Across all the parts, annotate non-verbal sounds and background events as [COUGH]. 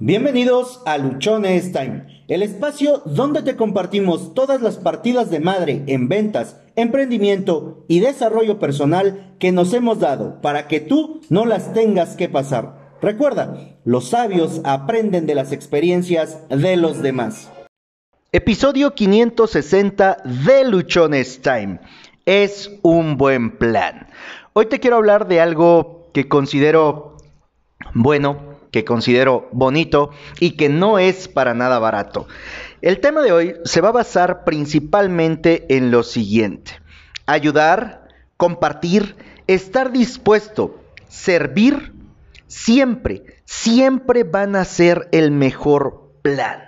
Bienvenidos a Luchones Time, el espacio donde te compartimos todas las partidas de madre en ventas, emprendimiento y desarrollo personal que nos hemos dado para que tú no las tengas que pasar. Recuerda, los sabios aprenden de las experiencias de los demás. Episodio 560 de Luchones Time. Es un buen plan. Hoy te quiero hablar de algo que considero bueno, que considero bonito y que no es para nada barato. El tema de hoy se va a basar principalmente en lo siguiente. Ayudar, compartir, estar dispuesto, servir, siempre, siempre van a ser el mejor plan.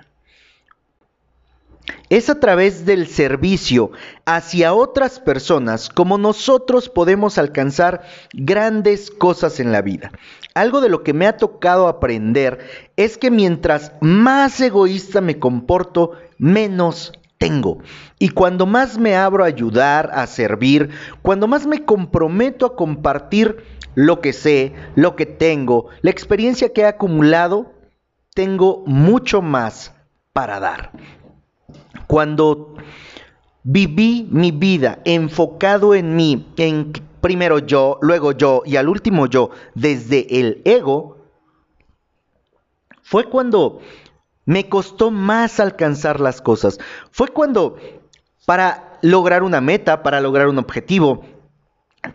Es a través del servicio hacia otras personas como nosotros podemos alcanzar grandes cosas en la vida. Algo de lo que me ha tocado aprender es que mientras más egoísta me comporto, menos tengo. Y cuando más me abro a ayudar, a servir, cuando más me comprometo a compartir lo que sé, lo que tengo, la experiencia que he acumulado, tengo mucho más para dar. Cuando viví mi vida enfocado en mí, en primero yo, luego yo y al último yo, desde el ego, fue cuando me costó más alcanzar las cosas. Fue cuando para lograr una meta, para lograr un objetivo,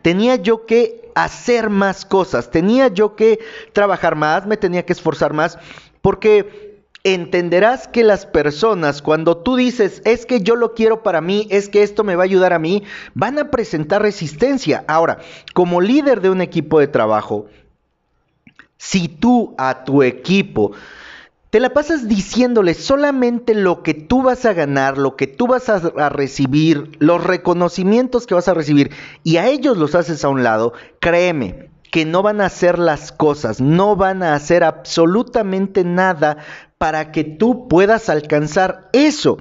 tenía yo que hacer más cosas, tenía yo que trabajar más, me tenía que esforzar más, porque entenderás que las personas, cuando tú dices, es que yo lo quiero para mí, es que esto me va a ayudar a mí, van a presentar resistencia. Ahora, como líder de un equipo de trabajo, si tú a tu equipo te la pasas diciéndole solamente lo que tú vas a ganar, lo que tú vas a, a, recibir, los reconocimientos que vas a recibir, y a ellos los haces a un lado, créeme que no van a hacer las cosas, no van a hacer absolutamente nada para que tú puedas alcanzar eso.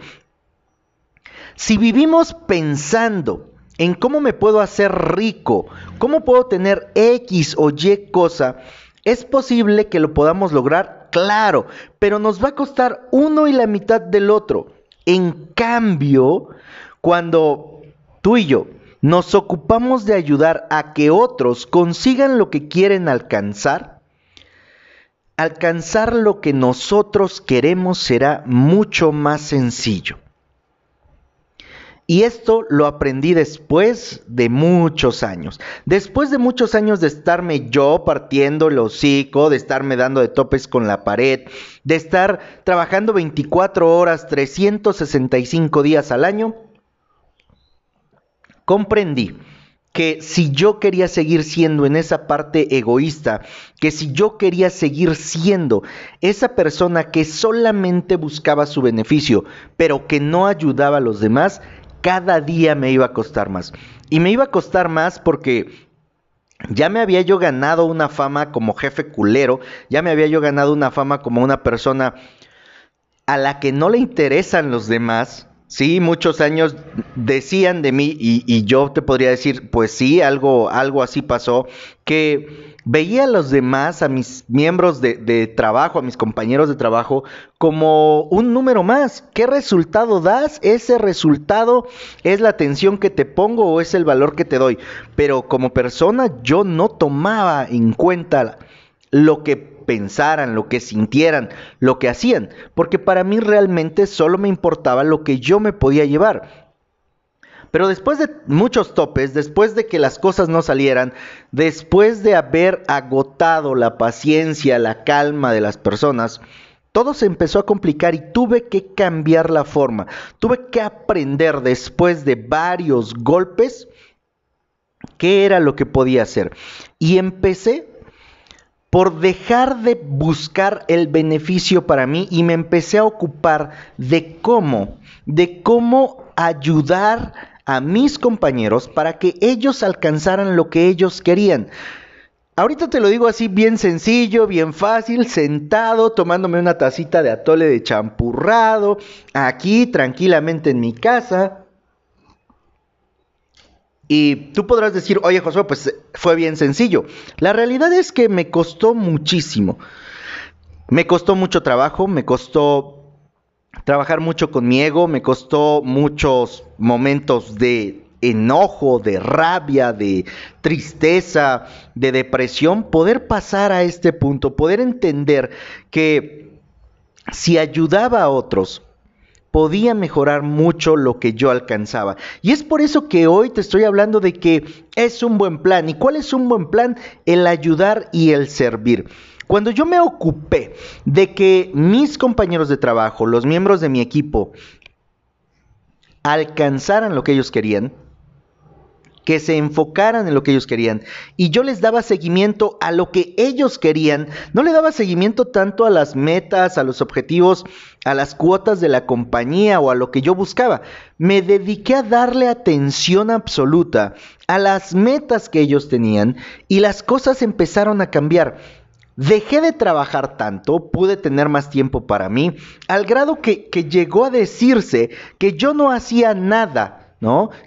Si vivimos pensando en cómo me puedo hacer rico, cómo puedo tener X o Y cosa, es posible que lo podamos lograr, claro, pero nos va a costar uno y la mitad del otro. En cambio, cuando tú y yo nos ocupamos de ayudar a que otros consigan lo que quieren alcanzar, alcanzar lo que nosotros queremos será mucho más sencillo. Y esto lo aprendí después de muchos años. Después de muchos años de estarme yo partiendo el hocico, de estarme dando de topes con la pared, de estar trabajando 24 horas, 365 días al año, comprendí que si yo quería seguir siendo en esa parte egoísta, que si yo quería seguir siendo esa persona que solamente buscaba su beneficio, pero que no ayudaba a los demás, cada día me iba a costar más. Y me iba a costar más porque ya me había yo ganado una fama como jefe culero, ya me había yo ganado una fama como una persona a la que no le interesan los demás, Sí, muchos años decían de mí y, yo te podría decir, pues sí, algo, algo así pasó, que veía a los demás, a mis miembros de, de, trabajo, a mis compañeros de trabajo, como un número más. ¿Qué resultado das? Ese resultado es la atención que te pongo o es el valor que te doy. Pero como persona yo no tomaba en cuenta lo que pensaran, lo que sintieran, lo que hacían, porque para mí realmente solo me importaba lo que yo me podía llevar. Pero después de muchos topes, después de que las cosas no salieran, después de haber agotado la paciencia, la calma de las personas, todo se empezó a complicar y tuve que cambiar la forma. Tuve que aprender después de varios golpes qué era lo que podía hacer. Y empecé por dejar de buscar el beneficio para mí y me empecé a ocupar de cómo, de cómo ayudar a mis compañeros para que ellos alcanzaran lo que ellos querían. Ahorita te lo digo así bien sencillo, bien fácil, sentado, tomándome una tacita de atole de champurrado, aquí tranquilamente en mi casa, y tú podrás decir, oye Josué, pues fue bien sencillo. La realidad es que me costó muchísimo. Me costó mucho trabajo, me costó trabajar mucho con mi ego, me costó muchos momentos de enojo, de rabia, de tristeza, de depresión, poder pasar a este punto, poder entender que si ayudaba a otros, podía mejorar mucho lo que yo alcanzaba. Y es por eso que hoy te estoy hablando de que es un buen plan. ¿Y cuál es un buen plan? El ayudar y el servir. Cuando yo me ocupé de que mis compañeros de trabajo, los miembros de mi equipo, alcanzaran lo que ellos querían, que se enfocaran en lo que ellos querían. Y yo les daba seguimiento a lo que ellos querían. No le daba seguimiento tanto a las metas, a los objetivos, a las cuotas de la compañía o a lo que yo buscaba. Me dediqué a darle atención absoluta a las metas que ellos tenían y las cosas empezaron a cambiar. Dejé de trabajar tanto, pude tener más tiempo para mí, al grado que, que llegó a decirse que yo no hacía nada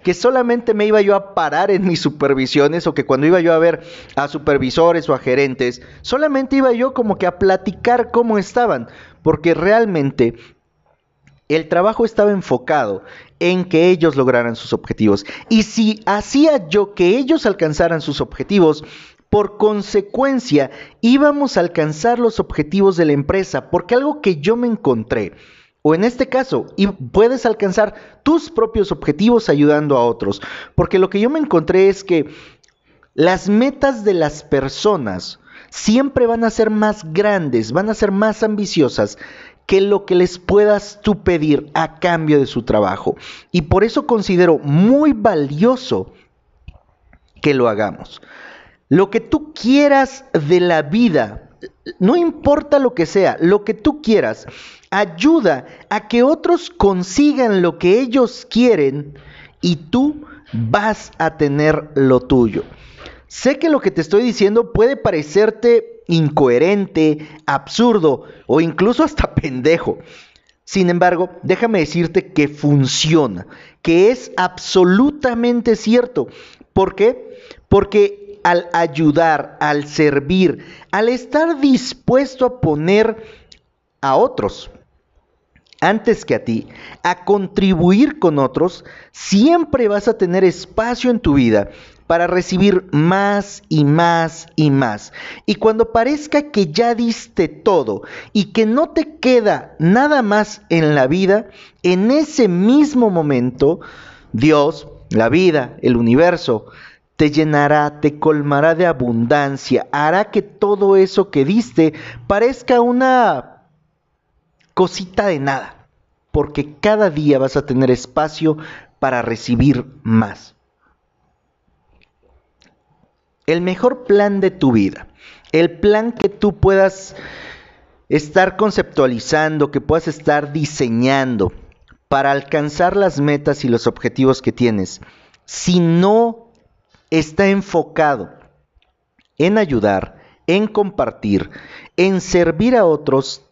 Que solamente me iba yo a parar en mis supervisiones o que cuando iba yo a ver a supervisores o a gerentes, solamente iba yo como que a platicar cómo estaban, porque realmente el trabajo estaba enfocado en que ellos lograran sus objetivos. Y si hacía yo que ellos alcanzaran sus objetivos, por consecuencia íbamos a alcanzar los objetivos de la empresa, porque algo que yo me encontré, o en este caso, y puedes alcanzar tus propios objetivos ayudando a otros. Porque lo que yo me encontré es que las metas de las personas siempre van a ser más grandes, van a ser más ambiciosas que lo que les puedas tú pedir a cambio de su trabajo. Y por eso considero muy valioso que lo hagamos. Lo que tú quieras de la vida no importa lo que sea, lo que tú quieras, ayuda a que otros consigan lo que ellos quieren y tú vas a tener lo tuyo. Sé que lo que te estoy diciendo puede parecerte incoherente, absurdo o incluso hasta [LAUGHS] pendejo. Sin embargo, déjame decirte que funciona, que es absolutamente cierto. ¿Por qué? Porque al ayudar, al servir, al estar dispuesto a poner a otros antes que a ti, a contribuir con otros, siempre vas a tener espacio en tu vida para recibir más y más y más. Y cuando parezca que ya diste todo y que no te queda nada más en la vida, en ese mismo momento, Dios, la vida, el universo, te llenará, te colmará de abundancia, hará que todo eso que diste parezca una cosita de nada, porque cada día vas a tener espacio para recibir más. El mejor plan de tu vida, el plan que tú puedas estar conceptualizando, que puedas estar diseñando para alcanzar las metas y los objetivos que tienes, si no está enfocado en ayudar, en compartir, en servir a otros,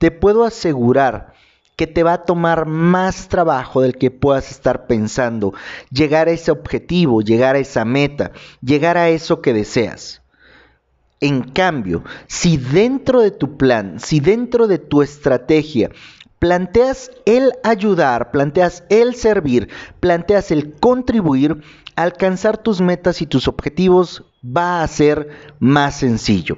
te puedo asegurar que te va a tomar más trabajo del que puedas estar pensando, llegar a ese objetivo, llegar a esa meta, llegar a eso que deseas. En cambio, si dentro de tu plan, si dentro de tu estrategia planteas el ayudar, planteas el servir, planteas el contribuir, alcanzar tus metas y tus objetivos va a ser más sencillo.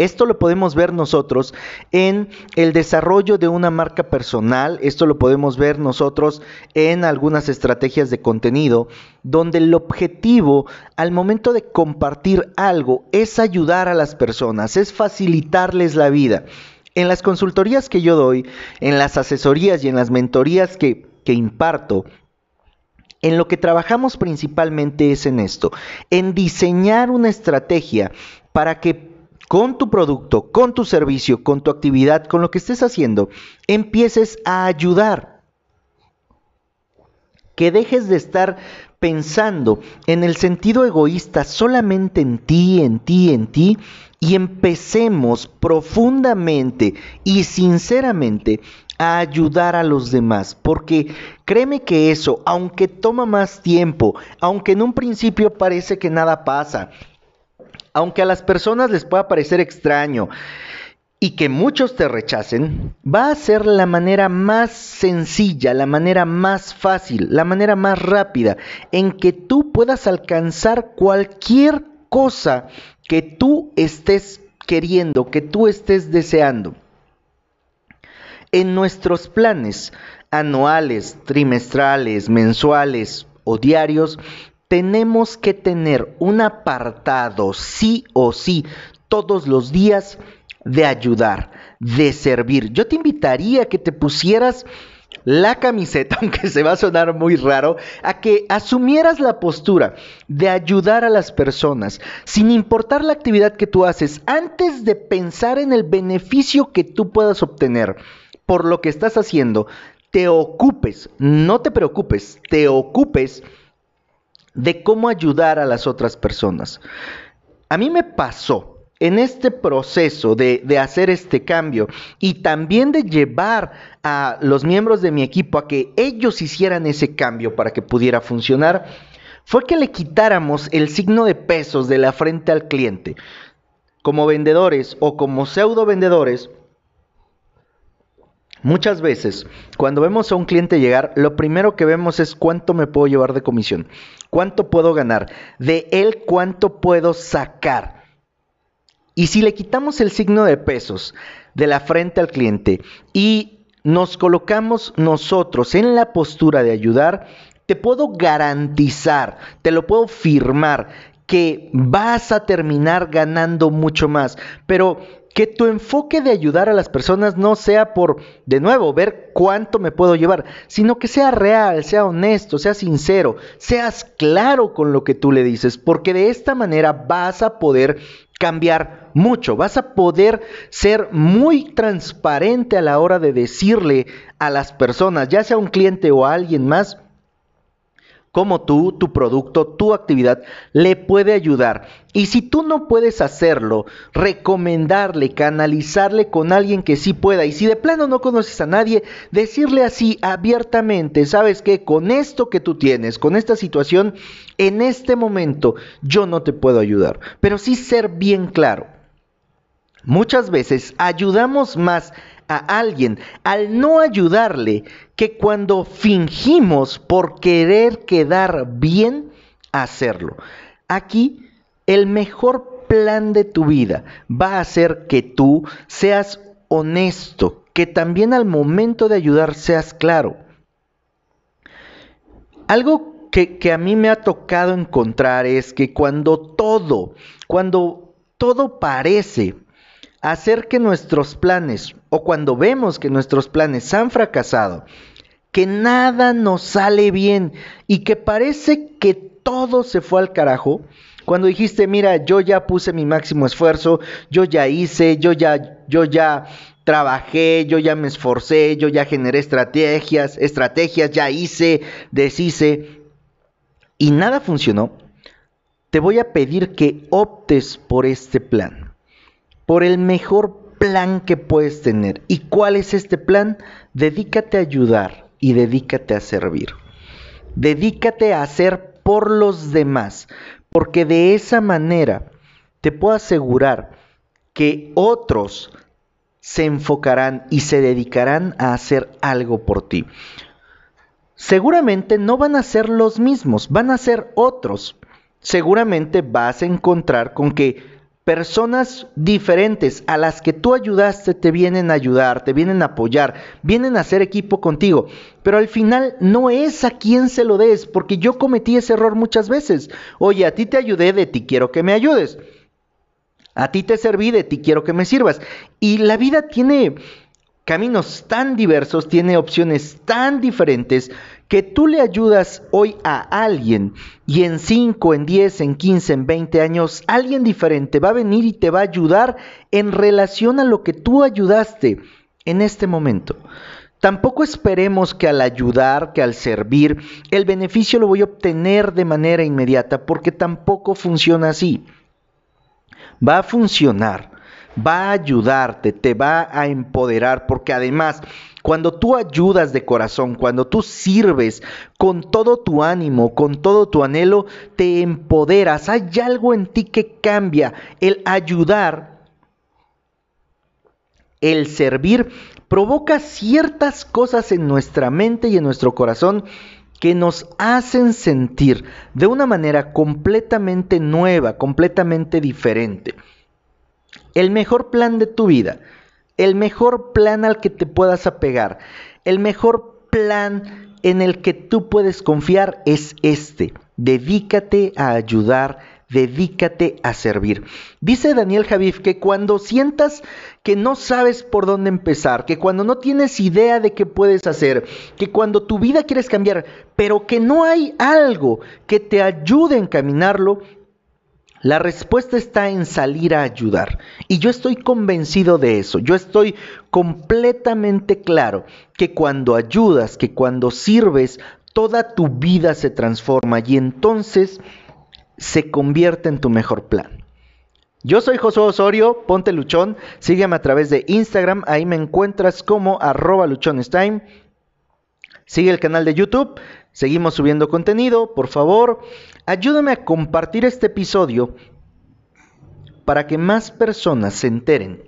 Esto lo podemos ver nosotros en el desarrollo de una marca personal, esto lo podemos ver nosotros en algunas estrategias de contenido, donde el objetivo al momento de compartir algo es ayudar a las personas, es facilitarles la vida. En las consultorías que yo doy, en las asesorías y en las mentorías que, que imparto, en lo que trabajamos principalmente es en esto, en diseñar una estrategia para que con tu producto, con tu servicio, con tu actividad, con lo que estés haciendo, empieces a ayudar. Que dejes de estar pensando en el sentido egoísta solamente en ti, en ti, en ti, y empecemos profundamente y sinceramente a ayudar a los demás, porque créeme que eso, aunque toma más tiempo, aunque en un principio parece que nada pasa, aunque a las personas les pueda parecer extraño, y que muchos te rechacen, va a ser la manera más sencilla, la manera más fácil, la manera más rápida en que tú puedas alcanzar cualquier cosa que tú estés queriendo, que tú estés deseando. En nuestros planes anuales, trimestrales, mensuales o diarios, tenemos que tener un apartado sí o sí todos los días de ayudar, de servir. Yo te invitaría a que te pusieras la camiseta, [LAUGHS] aunque se va a sonar muy raro, a que asumieras la postura de ayudar a las personas, sin importar la actividad que tú haces, antes de pensar en el beneficio que tú puedas obtener por lo que estás haciendo, te ocupes, no te preocupes, te ocupes de cómo ayudar a las otras personas. A mí me pasó en este proceso de, hacer este cambio y también de llevar a los miembros de mi equipo a que ellos hicieran ese cambio para que pudiera funcionar, fue que le quitáramos el signo de pesos de la frente al cliente. Como vendedores o como pseudo vendedores, Muchas veces, cuando vemos a un cliente llegar, lo primero que vemos es cuánto me puedo llevar de comisión, cuánto puedo ganar, de él cuánto puedo sacar. Y si le quitamos el signo de pesos de la frente al cliente y nos colocamos nosotros en la postura de ayudar, te puedo garantizar, te lo puedo firmar, que vas a terminar ganando mucho más. Pero que tu enfoque de ayudar a las personas no sea por, de nuevo, ver cuánto me puedo llevar, sino que sea real, sea honesto, sea sincero, seas claro con lo que tú le dices, porque de esta manera vas a poder cambiar mucho. Vas a poder ser muy transparente a la hora de decirle a las personas, ya sea un cliente o a alguien más, cómo tú, tu producto, tu actividad le puede ayudar. Y si tú no puedes hacerlo, recomendarle, canalizarle con alguien que sí pueda. Y si de plano no conoces a nadie, decirle así abiertamente, sabes que con esto que tú tienes, con esta situación, en este momento yo no te puedo ayudar. Pero sí ser bien claro. Muchas veces ayudamos más a alguien al no ayudarle que cuando fingimos por querer quedar bien hacerlo. Aquí el mejor plan de tu vida va a ser que tú seas honesto, que también al momento de ayudar seas claro. Algo que, que, a mí me ha tocado encontrar es que cuando todo, cuando todo parece hacer que nuestros planes, o cuando vemos que nuestros planes han fracasado, que nada nos sale bien y que parece que todo se fue al carajo, cuando dijiste, mira, yo ya puse mi máximo esfuerzo, yo ya hice, yo ya, yo ya trabajé, yo ya me esforcé, yo ya generé estrategias, estrategias, ya hice, deshice, y nada funcionó, te voy a pedir que optes por este plan por el mejor plan que puedes tener. ¿Y cuál es este plan? Dedícate a ayudar y dedícate a servir. Dedícate a hacer por los demás, porque de esa manera te puedo asegurar que otros se enfocarán y se dedicarán a hacer algo por ti. Seguramente no van a ser los mismos, van a ser otros. Seguramente vas a encontrar con que personas diferentes a las que tú ayudaste te vienen a ayudar, te vienen a apoyar, vienen a hacer equipo contigo. Pero al final no es a quien se lo des, porque yo cometí ese error muchas veces. Oye, a ti te ayudé, de ti quiero que me ayudes. A ti te serví, de ti quiero que me sirvas. Y la vida tiene caminos tan diversos, tiene opciones tan diferentes que tú le ayudas hoy a alguien y en 5, en 10, en 15, en 20 años, alguien diferente va a venir y te va a ayudar en relación a lo que tú ayudaste en este momento. Tampoco esperemos que al ayudar, que al servir, el beneficio lo voy a obtener de manera inmediata, porque tampoco funciona así. Va a funcionar va a ayudarte, te va a empoderar, porque además, cuando tú ayudas de corazón, cuando tú sirves con todo tu ánimo, con todo tu anhelo, te empoderas, hay algo en ti que cambia. El ayudar El servir provoca ciertas cosas en nuestra mente y en nuestro corazón que nos hacen sentir de una manera completamente nueva, completamente diferente. El mejor plan de tu vida, el mejor plan al que te puedas apegar, el mejor plan en el que tú puedes confiar es este. Dedícate a ayudar dedícate a servir. Dice Daniel Javif que cuando sientas que no sabes por dónde empezar, que cuando no tienes idea de qué puedes hacer, que cuando tu vida quieres cambiar, pero que no hay algo que te ayude a encaminarlo, la respuesta está en salir a ayudar. Y yo estoy convencido de eso. Yo estoy completamente claro que cuando ayudas, que cuando sirves, toda tu vida se transforma y entonces se convierte en tu mejor plan. Yo soy Josué Osorio, ponte luchón, sígueme a través de Instagram, ahí me encuentras como arroba luchonestime. Sigue el canal de YouTube, seguimos subiendo contenido, por favor, ayúdame a compartir este episodio para que más personas se enteren,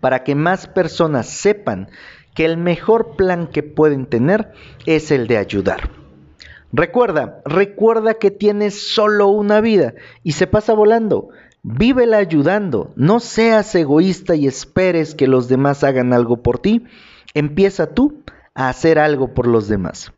para que más personas sepan que el mejor plan que pueden tener es el de ayudar. Recuerda, recuerda que tienes solo una vida y se pasa volando. Vívela ayudando, no seas egoísta y esperes que los demás hagan algo por ti. Empieza tú a hacer algo por los demás.